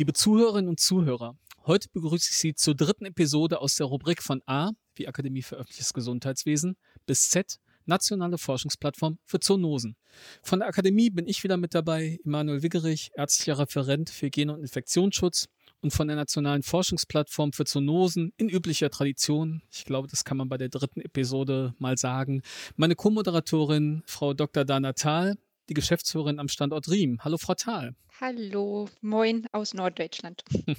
Liebe Zuhörerinnen und Zuhörer, heute begrüße ich Sie zur dritten Episode aus der Rubrik von A, wie Akademie für öffentliches Gesundheitswesen, bis Z, nationale Forschungsplattform für Zoonosen. Von der Akademie bin ich wieder mit dabei, Emanuel Wiggerich, ärztlicher Referent für Hygiene und Infektionsschutz und von der nationalen Forschungsplattform für Zoonosen in üblicher Tradition. Ich glaube, das kann man bei der dritten Episode mal sagen. Meine Co-Moderatorin, Frau Dr. Dana Thal, die Geschäftsführerin am Standort Riem. Hallo, Frau Thal. Hallo, moin aus Norddeutschland.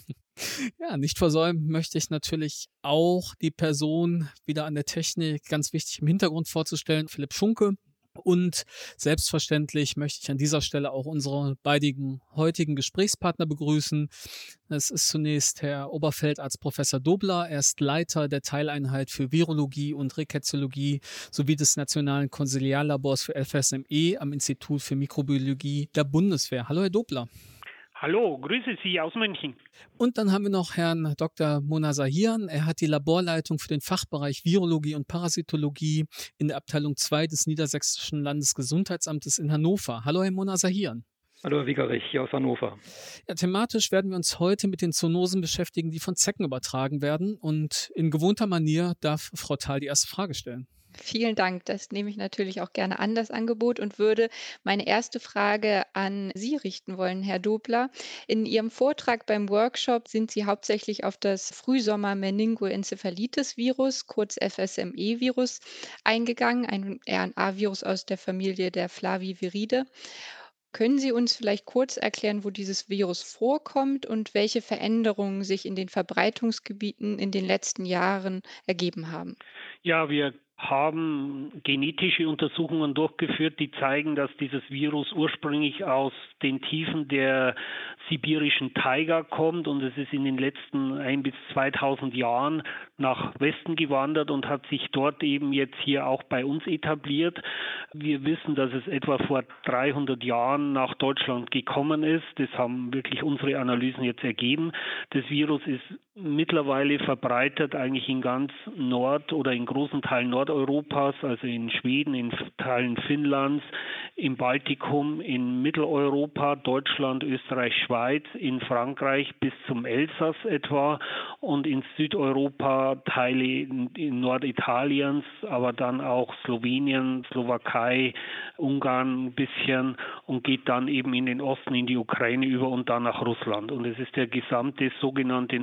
ja, nicht versäumen möchte ich natürlich auch die Person wieder an der Technik ganz wichtig im Hintergrund vorzustellen. Philipp Schunke, und selbstverständlich möchte ich an dieser Stelle auch unsere beiden heutigen Gesprächspartner begrüßen. Es ist zunächst Herr Oberfeldarzt Professor Dobler. Er ist Leiter der Teileinheit für Virologie und Reketiologie sowie des Nationalen Konsiliarlabors für FSME am Institut für Mikrobiologie der Bundeswehr. Hallo, Herr Dobler. Hallo, grüße Sie aus München. Und dann haben wir noch Herrn Dr. Mona Sahiran. Er hat die Laborleitung für den Fachbereich Virologie und Parasitologie in der Abteilung 2 des Niedersächsischen Landesgesundheitsamtes in Hannover. Hallo, Herr Mona Sahiran. Hallo, Herr Wiegerich, hier aus Hannover. Ja, thematisch werden wir uns heute mit den Zoonosen beschäftigen, die von Zecken übertragen werden. Und in gewohnter Manier darf Frau Thal die erste Frage stellen. Vielen Dank. Das nehme ich natürlich auch gerne an, das Angebot, und würde meine erste Frage an Sie richten wollen, Herr Dobler. In Ihrem Vortrag beim Workshop sind Sie hauptsächlich auf das Frühsommer-Meningoencephalitis-Virus, kurz FSME-Virus, eingegangen, ein RNA-Virus aus der Familie der Flaviviride. Können Sie uns vielleicht kurz erklären, wo dieses Virus vorkommt und welche Veränderungen sich in den Verbreitungsgebieten in den letzten Jahren ergeben haben? Ja, wir haben genetische Untersuchungen durchgeführt, die zeigen, dass dieses Virus ursprünglich aus den Tiefen der sibirischen Taiga kommt und es ist in den letzten ein bis 2000 Jahren nach Westen gewandert und hat sich dort eben jetzt hier auch bei uns etabliert. Wir wissen, dass es etwa vor 300 Jahren nach Deutschland gekommen ist. Das haben wirklich unsere Analysen jetzt ergeben. Das Virus ist mittlerweile verbreitet eigentlich in ganz Nord- oder in großen Teilen Nordeuropas, also in Schweden, in Teilen Finnlands, im Baltikum, in Mitteleuropa, Deutschland, Österreich, Schweiz, in Frankreich bis zum Elsass etwa und in Südeuropa Teile in, Norditaliens, aber dann auch Slowenien, Slowakei, Ungarn ein bisschen und geht dann eben in den Osten, in die Ukraine über und dann nach Russland. Und es ist der gesamte sogenannte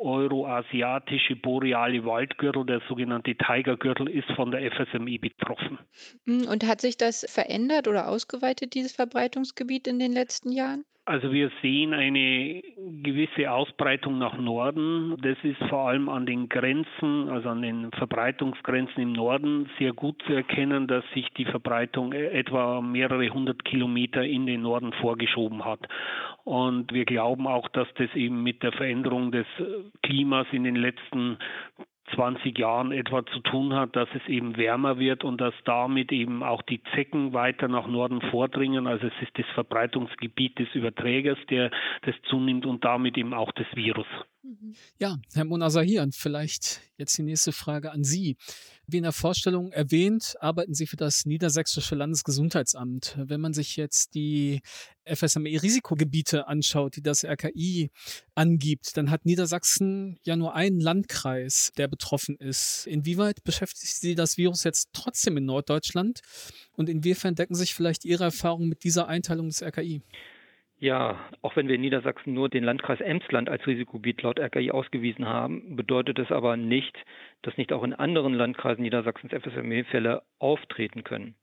nordeuroasiatische boreale Waldgürtel, der sogenannte Tigergürtel, ist von der FSMI betroffen. Und hat sich das verändert oder ausgeweitet, dieses Verbreitungsgebiet in den letzten Jahren? Also wir sehen eine gewisse Ausbreitung nach Norden. Das ist vor allem an den Grenzen, also an den Verbreitungsgrenzen im Norden sehr gut zu erkennen, dass sich die Verbreitung etwa mehrere hundert Kilometer in den Norden vorgeschoben hat. Und wir glauben auch, dass das eben mit der Veränderung des Klimas in den letzten 20 Jahren etwa zu tun hat, dass es eben wärmer wird und dass damit eben auch die Zecken weiter nach Norden vordringen. Also es ist das Verbreitungsgebiet des Überträgers, der das zunimmt und damit eben auch das Virus. Ja, Herr Monasahian, vielleicht jetzt die nächste Frage an Sie. Wie in der Vorstellung erwähnt, arbeiten Sie für das Niedersächsische Landesgesundheitsamt. Wenn man sich jetzt die FSME-Risikogebiete anschaut, die das RKI angibt, dann hat Niedersachsen ja nur einen Landkreis, der betroffen ist. Inwieweit beschäftigt Sie das Virus jetzt trotzdem in Norddeutschland? Und inwiefern decken sich vielleicht Ihre Erfahrungen mit dieser Einteilung des RKI? Ja, auch wenn wir in Niedersachsen nur den Landkreis Emsland als Risikogebiet laut RKI ausgewiesen haben, bedeutet es aber nicht, dass nicht auch in anderen Landkreisen Niedersachsens FSME-Fälle auftreten können.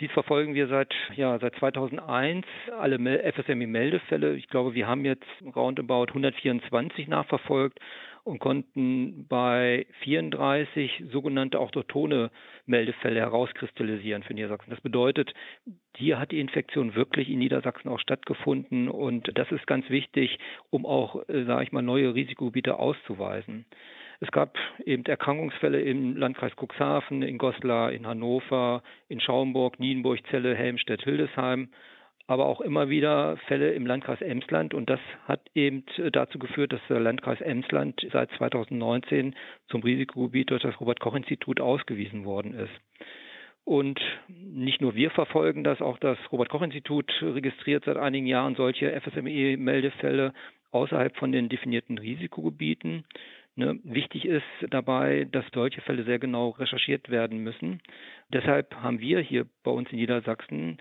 Dies verfolgen wir seit, ja, seit 2001, alle FSME-Meldefälle. Ich glaube, wir haben jetzt roundabout 124 nachverfolgt und konnten bei 34 sogenannte autochtone Meldefälle herauskristallisieren für Niedersachsen. Das bedeutet, hier hat die Infektion wirklich in Niedersachsen auch stattgefunden und das ist ganz wichtig, um auch, äh, sage ich mal, neue Risikogebiete auszuweisen. Es gab eben Erkrankungsfälle im Landkreis Cuxhaven, in Goslar, in Hannover, in Schaumburg, Nienburg, Celle, Helmstedt, Hildesheim aber auch immer wieder Fälle im Landkreis Emsland. Und das hat eben dazu geführt, dass der Landkreis Emsland seit 2019 zum Risikogebiet durch das Robert-Koch-Institut ausgewiesen worden ist. Und nicht nur wir verfolgen das, auch das Robert-Koch-Institut registriert seit einigen Jahren solche FSME-Meldefälle außerhalb von den definierten Risikogebieten. Ne, wichtig ist dabei, dass solche Fälle sehr genau recherchiert werden müssen. Deshalb haben wir hier bei uns in Niedersachsen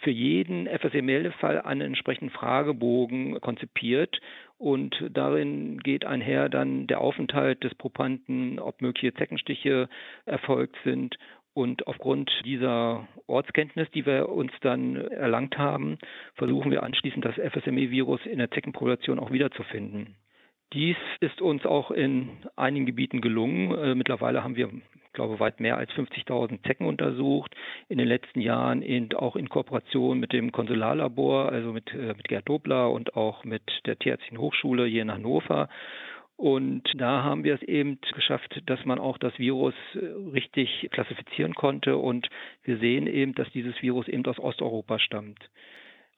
für jeden FSE-Meldefall einen entsprechenden Fragebogen konzipiert und darin geht einher dann der Aufenthalt des Propanten, ob mögliche Zeckenstiche erfolgt sind und aufgrund dieser Ortskenntnis, die wir uns dann erlangt haben, versuchen wir anschließend das FSME-Virus in der Zeckenpopulation auch wiederzufinden. Dies ist uns auch in einigen Gebieten gelungen. Äh, mittlerweile haben wir, glaube weit mehr als 50.000 Zecken untersucht. In den letzten Jahren in, auch in Kooperation mit dem Konsularlabor, also mit, äh, mit Gerd Dobler und auch mit der Tierärztlichen Hochschule hier in Hannover. Und da haben wir es eben geschafft, dass man auch das Virus äh, richtig klassifizieren konnte. Und wir sehen eben, dass dieses Virus eben aus Osteuropa stammt.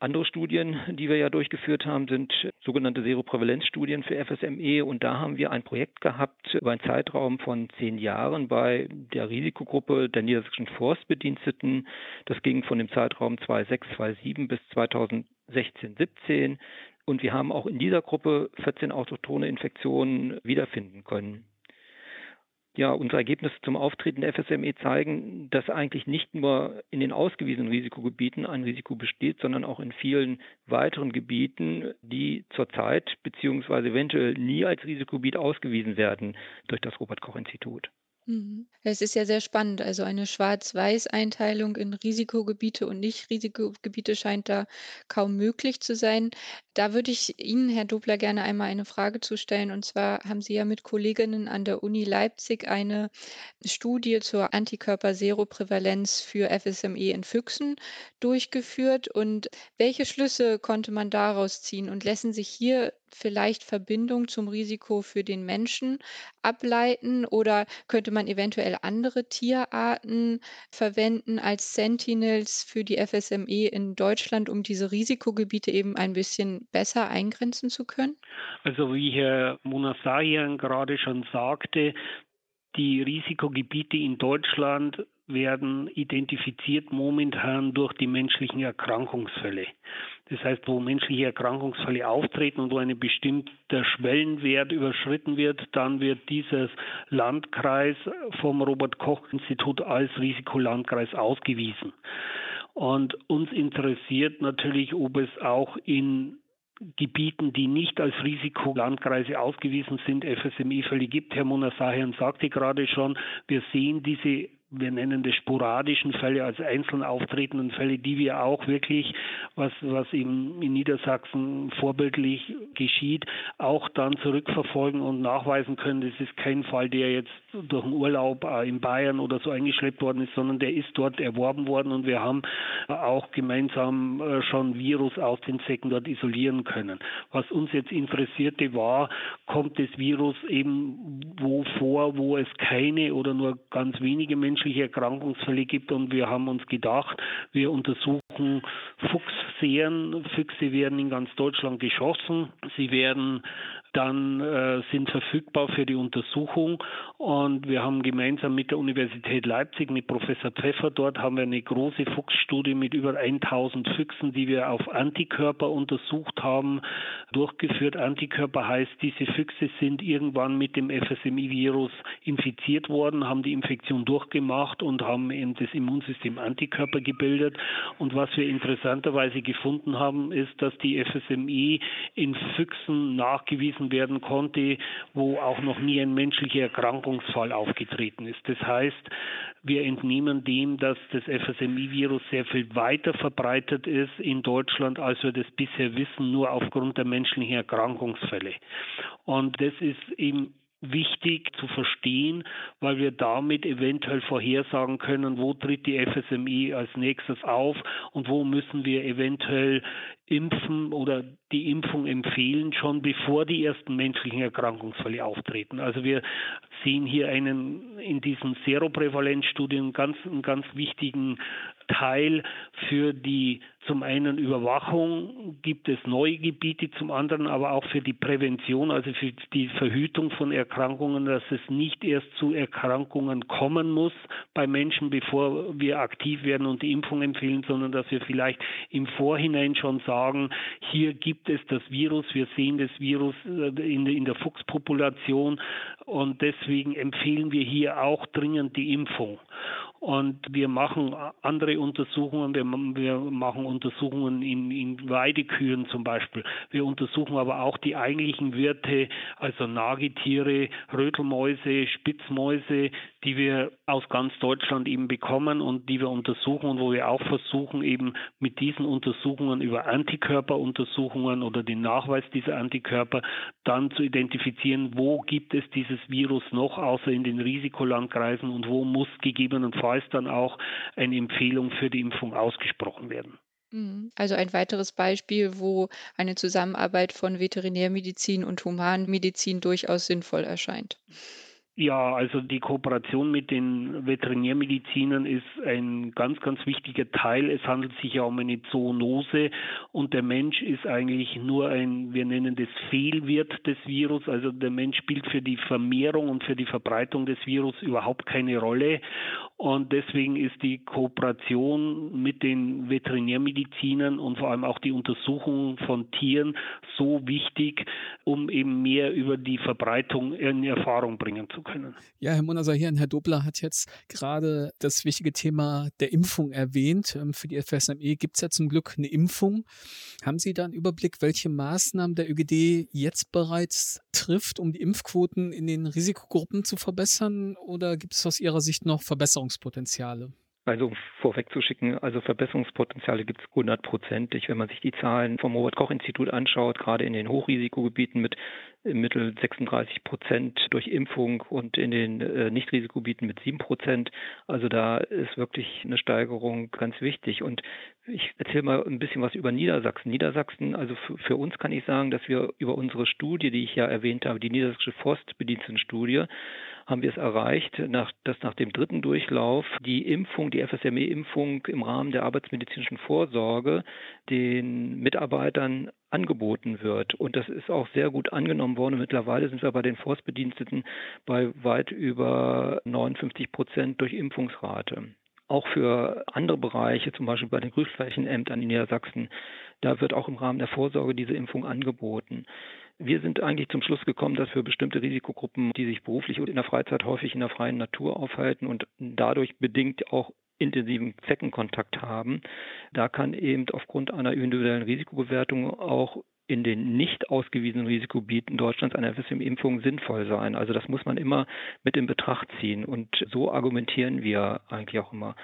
Andere Studien, die wir ja durchgeführt haben, sind sogenannte Seroprävalenzstudien für FSME. Und da haben wir ein Projekt gehabt über einen Zeitraum von zehn Jahren bei der Risikogruppe der niedersächsischen Forstbediensteten. Das ging von dem Zeitraum 2006, 2007 bis 2016, 17. Und wir haben auch in dieser Gruppe 14 autochtone Infektionen wiederfinden können ja, unsere Ergebnisse zum Auftreten der FSME zeigen, dass eigentlich nicht nur in den ausgewiesenen Risikogebieten ein Risiko besteht, sondern auch in vielen weiteren Gebieten, die zurzeit bzw. eventuell nie als Risikogebiet ausgewiesen werden durch das Robert Koch Institut. Mhm. Es ist ja sehr spannend. Also eine Schwarz-Weiß-Einteilung in Risikogebiete und Nicht-Risikogebiete scheint da kaum möglich zu sein. Da würde ich Ihnen, Herr Dobler, gerne einmal eine Frage zu stellen. Und zwar haben Sie ja mit Kolleginnen an der Uni Leipzig eine Studie zur Antikörper-Seroprävalenz für FSME in Füchsen durchgeführt. Und welche Schlüsse konnte man daraus ziehen? Und lassen sich hier vielleicht Verbindungen zum Risiko für den Menschen ableiten oder könnte man eventuell andere Tierarten verwenden als Sentinels für die FSME in Deutschland, um diese Risikogebiete eben ein bisschen besser eingrenzen zu können? Also wie Herr Munasahian gerade schon sagte, die Risikogebiete in Deutschland werden identifiziert momentan durch die menschlichen Erkrankungsfälle. Das heißt, wo menschliche Erkrankungsfälle auftreten und wo ein bestimmter Schwellenwert überschritten wird, dann wird dieses Landkreis vom Robert Koch Institut als Risikolandkreis ausgewiesen. Und uns interessiert natürlich, ob es auch in Gebieten, die nicht als Risikolandkreise ausgewiesen sind, FSME-Fälle gibt. Herr Monasahian sagte gerade schon, wir sehen diese wir nennen das sporadischen Fälle, als einzeln auftretenden Fälle, die wir auch wirklich, was, was eben in Niedersachsen vorbildlich geschieht, auch dann zurückverfolgen und nachweisen können. Das ist kein Fall, der jetzt durch einen Urlaub äh, in Bayern oder so eingeschleppt worden ist, sondern der ist dort erworben worden und wir haben auch gemeinsam äh, schon Virus aus den Zecken dort isolieren können. Was uns jetzt interessierte war, kommt das Virus eben wo vor, wo es keine oder nur ganz wenige Menschen menschliche Erkrankungsfälle gibt. Und wir haben uns gedacht, wir untersuchen Fuchsserien. Füchse werden in ganz Deutschland geschossen. Sie werden dann äh, sind verfügbar für die Untersuchung. Und wir haben gemeinsam mit der Universität Leipzig, mit Professor Pfeffer dort, haben wir eine große Fuchsstudie mit über 1000 Füchsen, die wir auf Antikörper untersucht haben, durchgeführt. Antikörper heißt, diese Füchse sind irgendwann mit dem FSMI-Virus infiziert worden, haben die Infektion durchgemacht und haben eben das Immunsystem Antikörper gebildet. Und was wir interessanterweise gefunden haben, ist, dass die FSMI in Füchsen nachgewiesen werden konnte, wo auch noch nie ein menschlicher Erkrankungsfall aufgetreten ist. Das heißt, wir entnehmen dem, dass das FSMI-Virus sehr viel weiter verbreitet ist in Deutschland, als wir das bisher wissen, nur aufgrund der menschlichen Erkrankungsfälle. Und das ist eben wichtig zu verstehen, weil wir damit eventuell vorhersagen können, wo tritt die FSMI als nächstes auf und wo müssen wir eventuell impfen oder die Impfung empfehlen, schon bevor die ersten menschlichen Erkrankungsfälle auftreten. Also wir sehen hier einen in diesen Seroprävalenzstudien ganz, einen ganz wichtigen Teil für die zum einen Überwachung gibt es neue Gebiete, zum anderen aber auch für die Prävention, also für die Verhütung von Erkrankungen, dass es nicht erst zu Erkrankungen kommen muss bei Menschen, bevor wir aktiv werden und die Impfung empfehlen, sondern dass wir vielleicht im Vorhinein schon sagen, sagen, hier gibt es das Virus, wir sehen das Virus äh, in, in der Fuchspopulation und deswegen empfehlen wir hier auch dringend die Impfung. Und wir machen andere Untersuchungen. Wir, wir machen Untersuchungen in, in Weidekühen zum Beispiel. Wir untersuchen aber auch die eigentlichen Wirte, also Nagetiere, Rötelmäuse, Spitzmäuse, die wir aus ganz Deutschland eben bekommen und die wir untersuchen und wo wir auch versuchen, eben mit diesen Untersuchungen über Antikörperuntersuchungen oder den Nachweis dieser Antikörper dann zu identifizieren, wo gibt es dieses Virus noch, außer in den Risikolandkreisen und wo muss gegebenenfalls dann auch eine Empfehlung für die Impfung ausgesprochen werden. Mhm. Also ein weiteres Beispiel, wo eine Zusammenarbeit von Veterinärmedizin und Humanmedizin durchaus sinnvoll erscheint. Ja, also die Kooperation mit den Veterinärmedizinern ist ein ganz, ganz wichtiger Teil. Es handelt sich ja um eine Zoonose und der Mensch ist eigentlich nur ein, wir nennen das Fehlwirt des Virus. Also der Mensch spielt für die Vermehrung und für die Verbreitung des Virus überhaupt keine Rolle. Und deswegen ist die Kooperation mit den Veterinärmedizinern und vor allem auch die Untersuchung von Tieren so wichtig, um eben mehr über die Verbreitung in Erfahrung bringen zu können. Ja, Herr Monasahian, Herr Dobler hat jetzt gerade das wichtige Thema der Impfung erwähnt. Ähm, für die FSME gibt es ja zum Glück eine Impfung. Haben Sie da einen Überblick, welche Maßnahmen der ÖGD jetzt bereits trifft, um die Impfquoten in den Risikogruppen zu verbessern? Oder gibt es aus Ihrer Sicht noch Verbesserungspotenziale? Also vorwegzuschicken, also Verbesserungspotenziale gibt es hundertprozentig, wenn man sich die Zahlen vom Robert Koch Institut anschaut, gerade in den Hochrisikogebieten mit im Mittel 36 Prozent durch Impfung und in den äh, Nichtrisikogebieten mit 7 Prozent. Also da ist wirklich eine Steigerung ganz wichtig. Und ich erzähle mal ein bisschen was über Niedersachsen. Niedersachsen, also für, uns kann ich sagen, dass wir über unsere Studie, die ich ja erwähnt habe, die Niedersächsische Forstbedienstetenstudie, haben wir es erreicht, nach, dass nach dem dritten Durchlauf die Impfung, die FSME-Impfung im Rahmen der arbeitsmedizinischen Vorsorge den Mitarbeitern angeboten wird. Und das ist auch sehr gut angenommen worden. Mittlerweile sind wir bei den Forstbediensteten bei weit über 59 Prozent durch Impfungsrate auch für andere Bereiche, zum Beispiel bei den Grünflächenämtern in Niedersachsen, da wird auch im Rahmen der Vorsorge diese Impfung angeboten. Wir sind eigentlich zum Schluss gekommen, dass für bestimmte Risikogruppen, die sich beruflich und in der Freizeit häufig in der freien Natur aufhalten und dadurch bedingt auch intensiven Zeckenkontakt haben, da kann eben aufgrund einer individuellen Risikobewertung auch in den nicht ausgewiesenen Risikogebieten Deutschlands eine FSM-Impfung sinnvoll sein. Also das muss man immer mit in Betracht ziehen. Und so argumentieren wir eigentlich auch immer.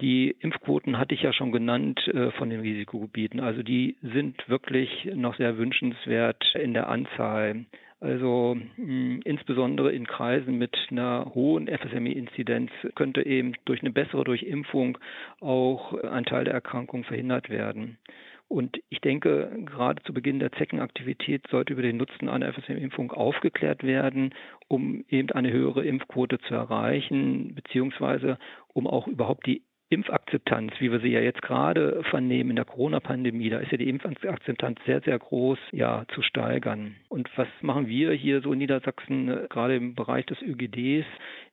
Die Impfquoten hatte ich ja schon genannt äh, von den Risikogebieten. Also die sind wirklich noch sehr wünschenswert in der Anzahl. Also mh, insbesondere in Kreisen mit einer hohen FSME-Inzidenz könnte eben durch eine bessere Durchimpfung auch ein Teil der Erkrankung verhindert werden. Und ich denke, gerade zu Beginn der Zeckenaktivität sollte über den Nutzen einer FSM-Impfung aufgeklärt werden, um eben eine höhere Impfquote zu erreichen, beziehungsweise um auch überhaupt die Impfakzeptanz, wie wir sie ja jetzt gerade vernehmen in der Corona-Pandemie, da ist ja die Impfakzeptanz sehr, sehr groß, ja, zu steigern. Und was machen wir hier so in Niedersachsen, äh, gerade im Bereich des ÖGDs?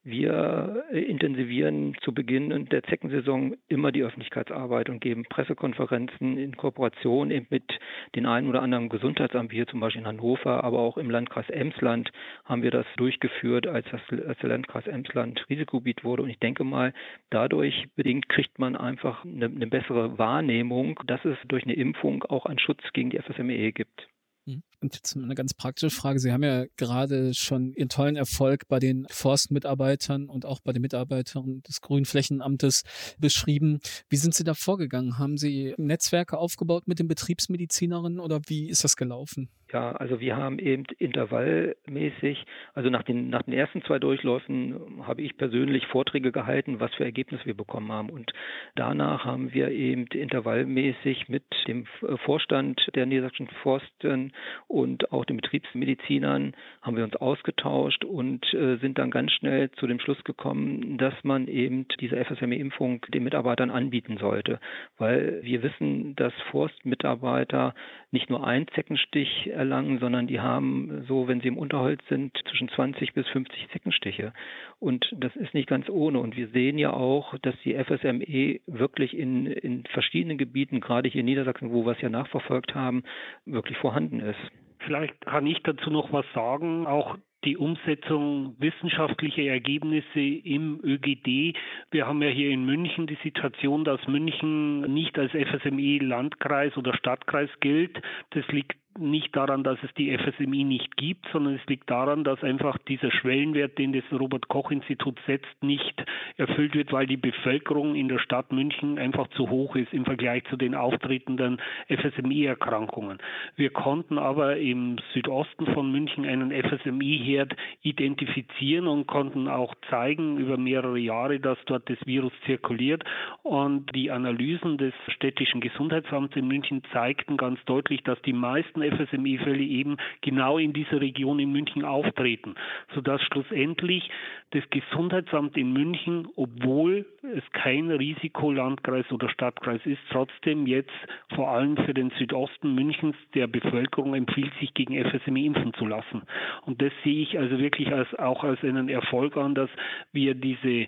Wir äh, intensivieren zu Beginn der Zeckensaison immer die Öffentlichkeitsarbeit und geben Pressekonferenzen in Kooperation eben mit den einen oder anderen Gesundheitsamt, hier zum Beispiel in Hannover, aber auch im Landkreis Emsland haben wir das durchgeführt, als, das, als der Landkreis Emsland Risikogebiet wurde. Und ich denke mal, dadurch bedingt kriegt man einfach eine, eine bessere Wahrnehmung, dass es durch eine Impfung auch einen Schutz gegen die FSME gibt. Mhm. Und jetzt eine ganz praktische Frage. Sie haben ja gerade schon Ihren tollen Erfolg bei den Forstmitarbeitern und auch bei den Mitarbeitern des Grünflächenamtes beschrieben. Wie sind Sie da vorgegangen? Haben Sie Netzwerke aufgebaut mit den Betriebsmedizinerinnen oder wie ist das gelaufen? Ja, also wir haben eben intervallmäßig, also nach den, nach den ersten zwei Durchläufen habe ich persönlich Vorträge gehalten, was für Ergebnisse wir bekommen haben. Und danach haben wir eben intervallmäßig mit dem Vorstand der Niedersachsen Forsten und auch den Betriebsmedizinern haben wir uns ausgetauscht und äh, sind dann ganz schnell zu dem Schluss gekommen, dass man eben diese FSME-Impfung den Mitarbeitern anbieten sollte. Weil wir wissen, dass Forstmitarbeiter nicht nur einen Zeckenstich erlangen, sondern die haben so, wenn sie im Unterholz sind, zwischen 20 bis 50 Zeckenstiche. Und das ist nicht ganz ohne. Und wir sehen ja auch, dass die FSME wirklich in, in verschiedenen Gebieten, gerade hier in Niedersachsen, wo wir es ja nachverfolgt haben, wirklich vorhanden ist. Vielleicht kann ich dazu noch was sagen. Auch die Umsetzung wissenschaftlicher Ergebnisse im ÖGD. Wir haben ja hier in München die Situation, dass München nicht als FSME Landkreis oder Stadtkreis gilt. Das liegt nicht daran, dass es die FSMI nicht gibt, sondern es liegt daran, dass einfach dieser Schwellenwert, den das Robert Koch Institut setzt, nicht erfüllt wird, weil die Bevölkerung in der Stadt München einfach zu hoch ist im Vergleich zu den auftretenden FSMI-Erkrankungen. Wir konnten aber im Südosten von München einen FSMI-Herd identifizieren und konnten auch zeigen über mehrere Jahre, dass dort das Virus zirkuliert. Und die Analysen des städtischen Gesundheitsamts in München zeigten ganz deutlich, dass die meisten FSME-Fälle eben genau in dieser Region in München auftreten, sodass schlussendlich das Gesundheitsamt in München, obwohl es kein Risikolandkreis oder Stadtkreis ist, trotzdem jetzt vor allem für den Südosten Münchens der Bevölkerung empfiehlt, sich gegen FSME impfen zu lassen. Und das sehe ich also wirklich als, auch als einen Erfolg an, dass wir diese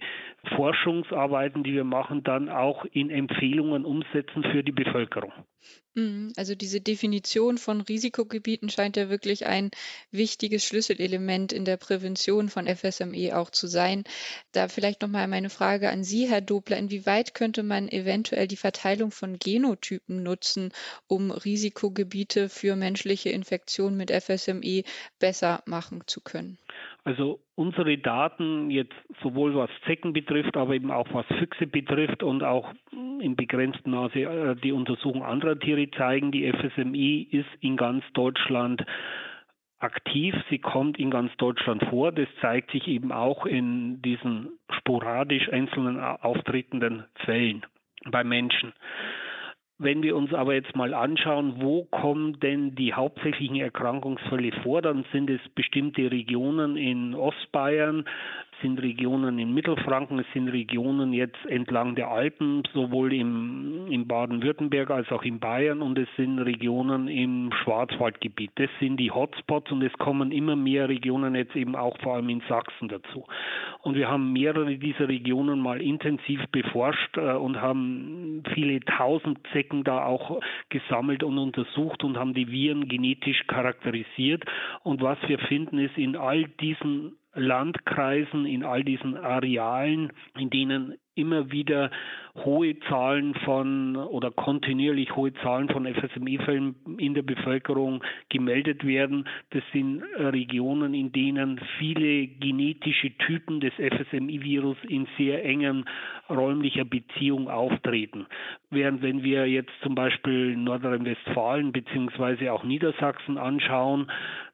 Forschungsarbeiten, die wir machen, dann auch in Empfehlungen umsetzen für die Bevölkerung. Mhm, also diese Definition von Risikogebieten scheint ja wirklich ein wichtiges Schlüsselelement in der Prävention von FSME auch zu sein. Da vielleicht noch mal meine Frage an Sie, Herr Dobler. Inwieweit könnte man eventuell die Verteilung von Genotypen nutzen, um Risikogebiete für menschliche Infektionen mit FSME besser machen zu können? Also unsere Daten jetzt sowohl was Zecken betrifft, aber eben auch was Füchse betrifft und auch in begrenztem Maße äh, die Untersuchung anderer Tiere zeigen, die FSMI ist in ganz Deutschland aktiv. Sie kommt in ganz Deutschland vor. Das zeigt sich eben auch in diesen sporadisch einzelnen auftretenden Fällen bei Menschen. Wenn wir uns aber jetzt mal anschauen, wo kommen denn die hauptsächlichen Erkrankungsfälle vor, dann sind es bestimmte Regionen in Ostbayern, sind Regionen in Mittelfranken, es sind Regionen jetzt entlang der Alpen, sowohl im, im Baden-Württemberg als auch in Bayern und es sind Regionen im Schwarzwaldgebiet. Das sind die Hotspots und es kommen immer mehr Regionen jetzt eben auch vor allem in Sachsen dazu. Und wir haben mehrere dieser Regionen mal intensiv beforscht äh, und haben viele tausend Zecken da auch gesammelt und untersucht und haben die Viren genetisch charakterisiert. Und was wir finden ist, in all diesen Landkreisen, in all diesen Arealen, in denen immer wieder hohe Zahlen von oder kontinuierlich hohe Zahlen von FSME-Fällen in der Bevölkerung gemeldet werden. Das sind Regionen, in denen viele genetische Typen des FSME-Virus in sehr engen räumlicher Beziehung auftreten. Während wenn wir jetzt zum Beispiel Nordrhein-Westfalen beziehungsweise auch Niedersachsen anschauen,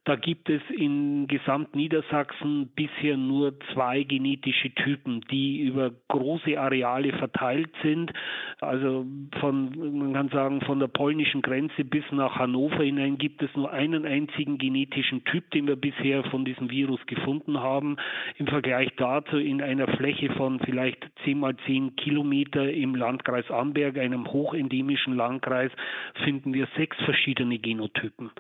da gibt es in Gesamtniedersachsen bisher nur zwei genetische Typen, die über große Areale verteilt sind. Also von, man kann sagen, von der polnischen Grenze bis nach Hannover hinein gibt es nur einen einzigen genetischen Typ, den wir bisher von diesem Virus gefunden haben. Im Vergleich dazu in einer Fläche von vielleicht 10 mal 10 Kilometer im Landkreis Amberg, einem hochendemischen Landkreis, finden wir sechs verschiedene Genotypen.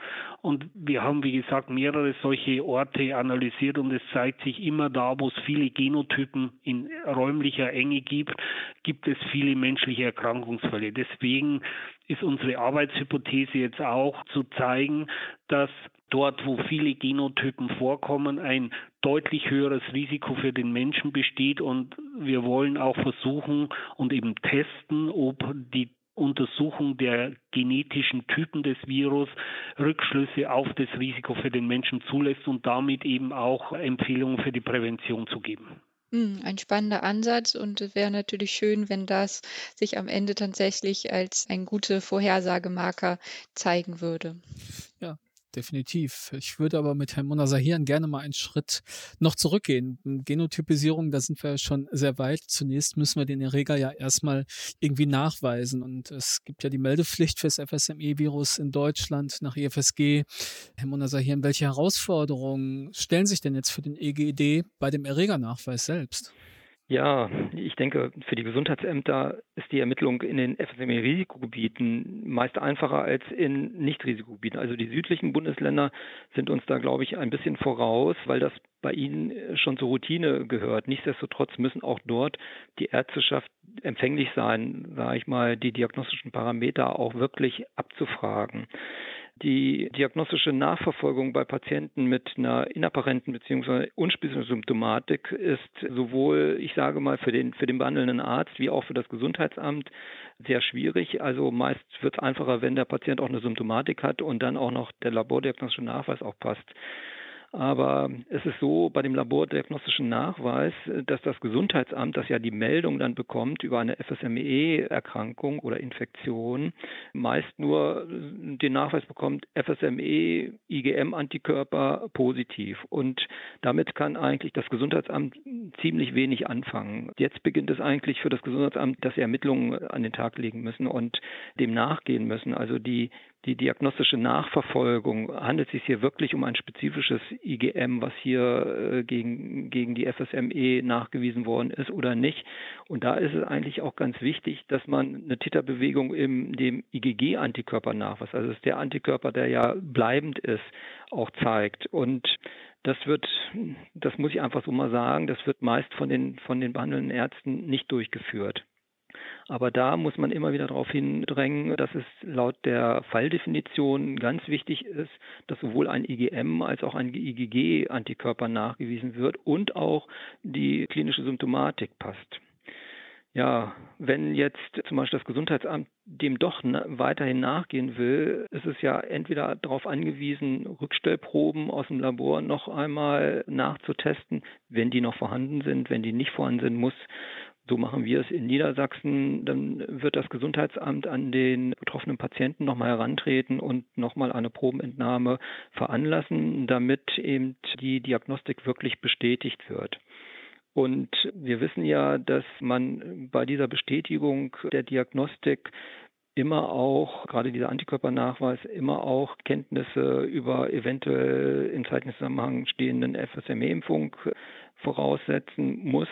Und wir haben, wie gesagt, gesagt, mehrere solche Orte analysiert und es zeigt sich immer da, wo es viele Genotypen in räumlicher Enge gibt, gibt es viele menschliche Erkrankungsfälle. Deswegen ist unsere Arbeitshypothese jetzt auch zu zeigen, dass dort, wo viele Genotypen vorkommen, ein deutlich höheres Risiko für den Menschen besteht und wir wollen auch versuchen und eben testen, ob die Untersuchung der genetischen Typen des Virus Rückschlüsse auf das Risiko für den Menschen zulässt und damit eben auch Empfehlungen für die Prävention zu geben. Hm, ein spannender Ansatz und es wäre natürlich schön, wenn das sich am Ende tatsächlich als ein guter Vorhersagemarker zeigen würde. Ja, definitiv. Ich würde aber mit Herrn Monasahian gerne mal einen Schritt noch zurückgehen. Genotypisierung, da sind wir schon sehr weit. Zunächst müssen wir den Erreger ja erstmal irgendwie nachweisen. Und es gibt ja die Meldepflicht fürs FSME-Virus in Deutschland nach EFSG. Herr Monasahian, welche Herausforderungen stellen sich denn jetzt für den EGD bei dem Erregernachweis selbst? Ja, ich denke, für die Gesundheitsämter ist die Ermittlung in den FSME-Risikogebieten meist einfacher als in Nicht-Risikogebieten. Also die südlichen Bundesländer sind uns da, glaube ich, ein bisschen voraus, weil das bei ihnen schon zur Routine gehört. Nichtsdestotrotz müssen auch dort die Ärzteschaft empfänglich sein, sage ich mal, die diagnostischen Parameter auch wirklich abzufragen. Die diagnostische Nachverfolgung bei Patienten mit einer inapparenten bzw. unspezifischen Symptomatik ist sowohl, ich sage mal, für den, für den behandelnden Arzt wie auch für das Gesundheitsamt sehr schwierig. Also meist wird es einfacher, wenn der Patient auch eine Symptomatik hat und dann auch noch der labordiagnostische Nachweis auch passt. Aber es ist so bei dem labordiagnostischen Nachweis, dass das Gesundheitsamt, das ja die Meldung dann bekommt über eine FSME-Erkrankung oder Infektion, meist nur den Nachweis bekommt, FSME, IgM-Antikörper positiv. Und damit kann eigentlich das Gesundheitsamt ziemlich wenig anfangen. Jetzt beginnt es eigentlich für das Gesundheitsamt, dass sie Ermittlungen an den Tag legen müssen und dem nachgehen müssen. Also die die diagnostische Nachverfolgung, handelt es sich hier wirklich um ein spezifisches IgM, was hier äh, gegen, gegen die FSME nachgewiesen worden ist oder nicht. Und da ist es eigentlich auch ganz wichtig, dass man eine Titerbewegung im dem IgG-Antikörpernachweis, also das ist der Antikörper, der ja bleibend ist, auch zeigt. Und das wird, das muss ich einfach so mal sagen, das wird meist von den, von den behandelnden Ärzten nicht durchgeführt. Aber da muss man immer wieder darauf hindrängen, dass es laut der Falldefinition ganz wichtig ist, dass sowohl ein IgM als auch ein IgG-Antikörper nachgewiesen wird und auch die klinische Symptomatik passt. Ja, wenn jetzt zum Beispiel das Gesundheitsamt dem doch weiterhin nachgehen will, ist es ja entweder darauf angewiesen, Rückstellproben aus dem Labor noch einmal nachzutesten, wenn die noch vorhanden sind. Wenn die nicht vorhanden sind, muss so machen wir es in Niedersachsen. Dann wird das Gesundheitsamt an den betroffenen Patienten nochmal herantreten und nochmal eine Probenentnahme veranlassen, damit eben die Diagnostik wirklich bestätigt wird. Und wir wissen ja, dass man bei dieser Bestätigung der Diagnostik immer auch, gerade dieser Antikörpernachweis, immer auch Kenntnisse über eventuell im zeitlichen Zusammenhang stehenden FSME-Impfung voraussetzen muss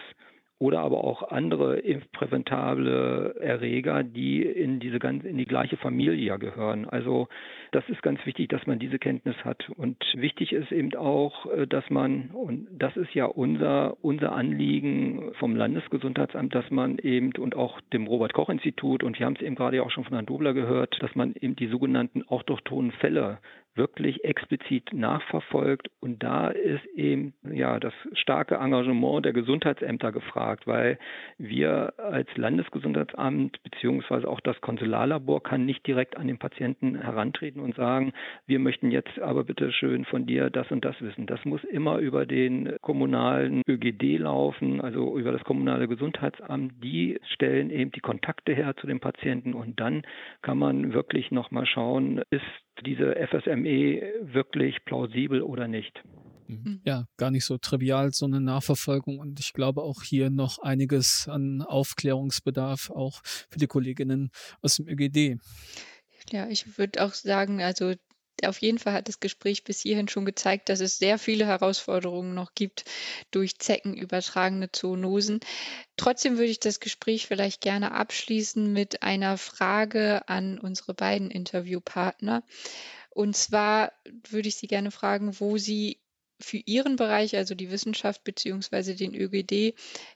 oder aber auch andere impfpräventable Erreger, die in diese ganz in die gleiche Familie gehören. Also das ist ganz wichtig, dass man diese Kenntnis hat. Und wichtig ist eben auch, äh, dass man, und das ist ja unser, unser Anliegen vom Landesgesundheitsamt, dass man eben und auch dem Robert-Koch-Institut, und wir haben es eben gerade auch schon von Herrn Dobler gehört, dass man eben die sogenannten autochthonen Fälle wirklich explizit nachverfolgt. Und da ist eben ja das starke Engagement der Gesundheitsämter gefragt, weil wir als Landesgesundheitsamt beziehungsweise auch das Konsularlabor kann nicht direkt an den Patienten herantreten und sagen, wir möchten jetzt aber bitte schön von dir das und das wissen. Das muss immer über den kommunalen ÖGD laufen, also über das kommunale Gesundheitsamt. Die stellen eben die Kontakte her zu den Patienten und dann kann man wirklich nochmal schauen, ist diese FSME wirklich plausibel oder nicht. Mhm. Ja, gar nicht so trivial, so eine Nachverfolgung. Und ich glaube auch hier noch einiges an Aufklärungsbedarf, auch für die Kolleginnen aus dem ÖGD. Ja, ich würde auch sagen, also auf jeden Fall hat das Gespräch bis hierhin schon gezeigt, dass es sehr viele Herausforderungen noch gibt durch Zecken übertragene Zoonosen. Trotzdem würde ich das Gespräch vielleicht gerne abschließen mit einer Frage an unsere beiden Interviewpartner. Und zwar würde ich Sie gerne fragen, wo Sie für Ihren Bereich, also die Wissenschaft beziehungsweise den ÖGD,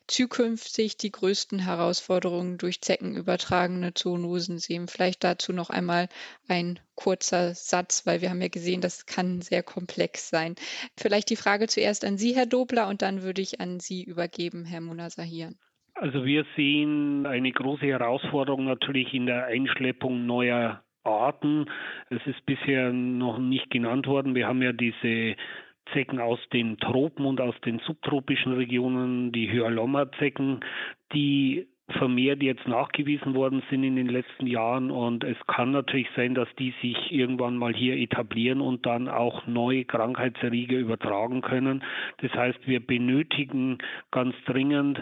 zukünftig die größten Herausforderungen durch zeckenübertragene Zoonosen sehen? Vielleicht dazu noch einmal ein kurzer Satz, weil wir haben ja gesehen, das kann sehr komplex sein. Vielleicht die Frage zuerst an Sie, Herr Dobler, und dann würde ich an Sie übergeben, Herr Munasahian. Also wir sehen eine große Herausforderung natürlich in der Einschleppung neuer Arten. Es ist bisher noch nicht genannt worden. Wir haben ja diese Zecken aus den Tropen und aus den subtropischen Regionen, die Hyalomma-Zecken, die vermehrt jetzt nachgewiesen worden sind in den letzten Jahren und es kann natürlich sein, dass die sich irgendwann mal hier etablieren und dann auch neue Krankheitserreger übertragen können. Das heißt, wir benötigen ganz dringend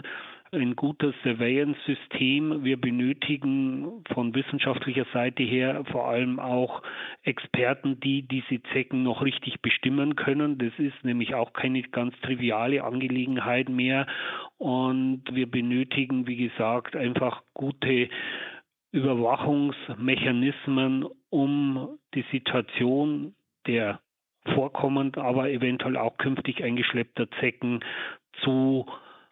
ein gutes Surveillance-System. Wir benötigen von wissenschaftlicher Seite her vor allem auch Experten, die diese Zecken noch richtig bestimmen können. Das ist nämlich auch keine ganz triviale Angelegenheit mehr. Und wir benötigen, wie gesagt, einfach gute Überwachungsmechanismen, um die Situation der vorkommend, aber eventuell auch künftig eingeschleppter Zecken zu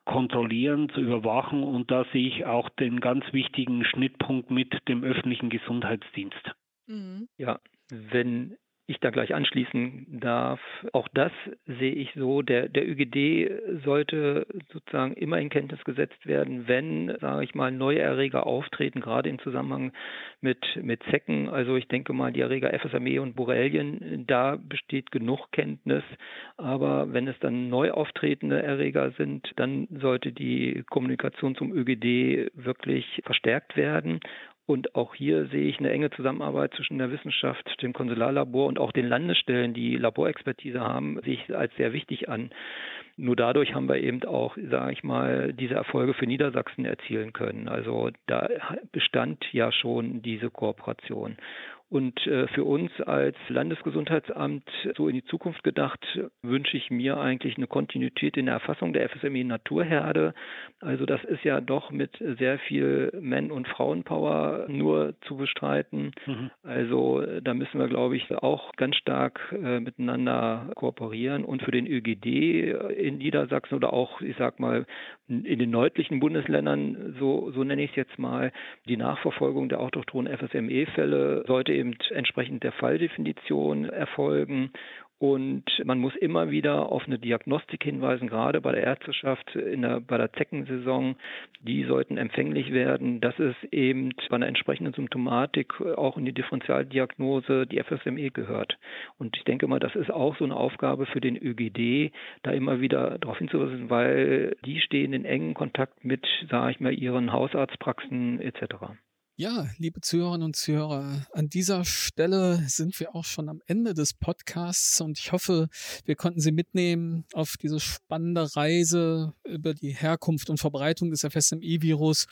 kontrollieren, zu überwachen. Und da sehe ich auch den ganz wichtigen Schnittpunkt mit dem öffentlichen Gesundheitsdienst. Mhm. Ja, wenn ich da gleich anschließen darf. Auch das sehe ich so. Der, der ÖGD sollte sozusagen immer in Kenntnis gesetzt werden, wenn, sage ich mal, neue Erreger auftreten, gerade im Zusammenhang mit, mit Zecken. Also ich denke mal, die Erreger FSME und Borrelien, da besteht genug Kenntnis. Aber wenn es dann neu auftretende Erreger sind, dann sollte die Kommunikation zum ÖGD wirklich verstärkt werden und auch hier sehe ich eine enge Zusammenarbeit zwischen der Wissenschaft, dem Konsularlabor und auch den Landesstellen, die Laborexpertise haben, sehe ich als sehr wichtig an. Nur dadurch haben wir eben auch, sage ich mal, diese Erfolge für Niedersachsen erzielen können. Also da bestand ja schon diese Kooperation. Und äh, für uns als Landesgesundheitsamt so in die Zukunft gedacht, wünsche ich mir eigentlich eine Kontinuität in der Erfassung der FSME Naturherde. Also das ist ja doch mit sehr viel Men- und Frauenpower nur zu bestreiten. Mhm. Also da müssen wir, glaube ich, auch ganz stark äh, miteinander kooperieren. Und für den ÖGD in Niedersachsen oder auch, ich sag mal, in den nördlichen Bundesländern, so, so nenne ich es jetzt mal, die Nachverfolgung der autochthonen FSME-Fälle sollte eben entsprechend der Falldefinition erfolgen und man muss immer wieder auf eine Diagnostik hinweisen, gerade bei der Ärzteschaft in der, bei der Zeckensaison. Die sollten empfänglich werden, dass es eben bei einer entsprechenden Symptomatik auch in die Differentialdiagnose, die FSME gehört. Und ich denke mal, das ist auch so eine Aufgabe für den ÖGD, da immer wieder darauf hinzuweisen, weil die stehen in engen Kontakt mit, sage ich mal, ihren Hausarztpraxen etc. Ja, liebe Zuhörerinnen und Zuhörer, an dieser Stelle sind wir auch schon am Ende des Podcasts und ich hoffe, wir konnten Sie mitnehmen auf diese spannende Reise über die Herkunft und Verbreitung des FSMI-Virus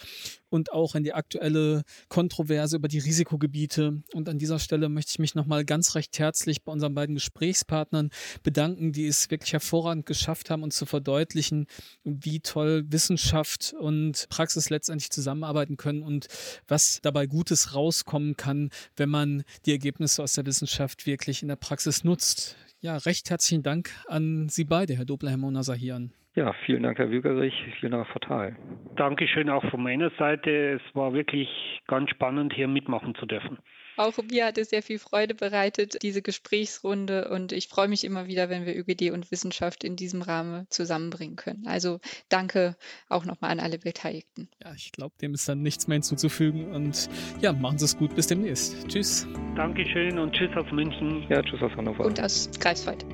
und auch in die aktuelle Kontroverse über die Risikogebiete. Und an dieser Stelle möchte ich mich nochmal ganz recht herzlich bei unseren beiden Gesprächspartnern bedanken, die es wirklich hervorragend geschafft haben, uns zu verdeutlichen, wie toll Wissenschaft und Praxis letztendlich zusammenarbeiten können und was dabei Gutes rauskommen kann, wenn man die Ergebnisse aus der Wissenschaft wirklich in der Praxis nutzt. Ja, recht herzlichen Dank an Sie beide, Herr Dobler, Herr Mona Sahian. Ja, vielen Dank, Herr Wügerich. Vielen Dank, Frau Fatal. Dankeschön auch von meiner Seite. Es war wirklich ganz spannend, hier mitmachen zu dürfen. Auch mir hat es sehr viel Freude bereitet, diese Gesprächsrunde. Und ich freue mich immer wieder, wenn wir ÖGD und Wissenschaft in diesem Rahmen zusammenbringen können. Also danke auch nochmal an alle Beteiligten. Ja, ich glaube, dem ist dann nichts mehr hinzuzufügen. Und ja, machen Sie es gut. Bis demnächst. Tschüss. Dankeschön und tschüss aus München. Ja, tschüss aus Hannover. Und aus Greifswald.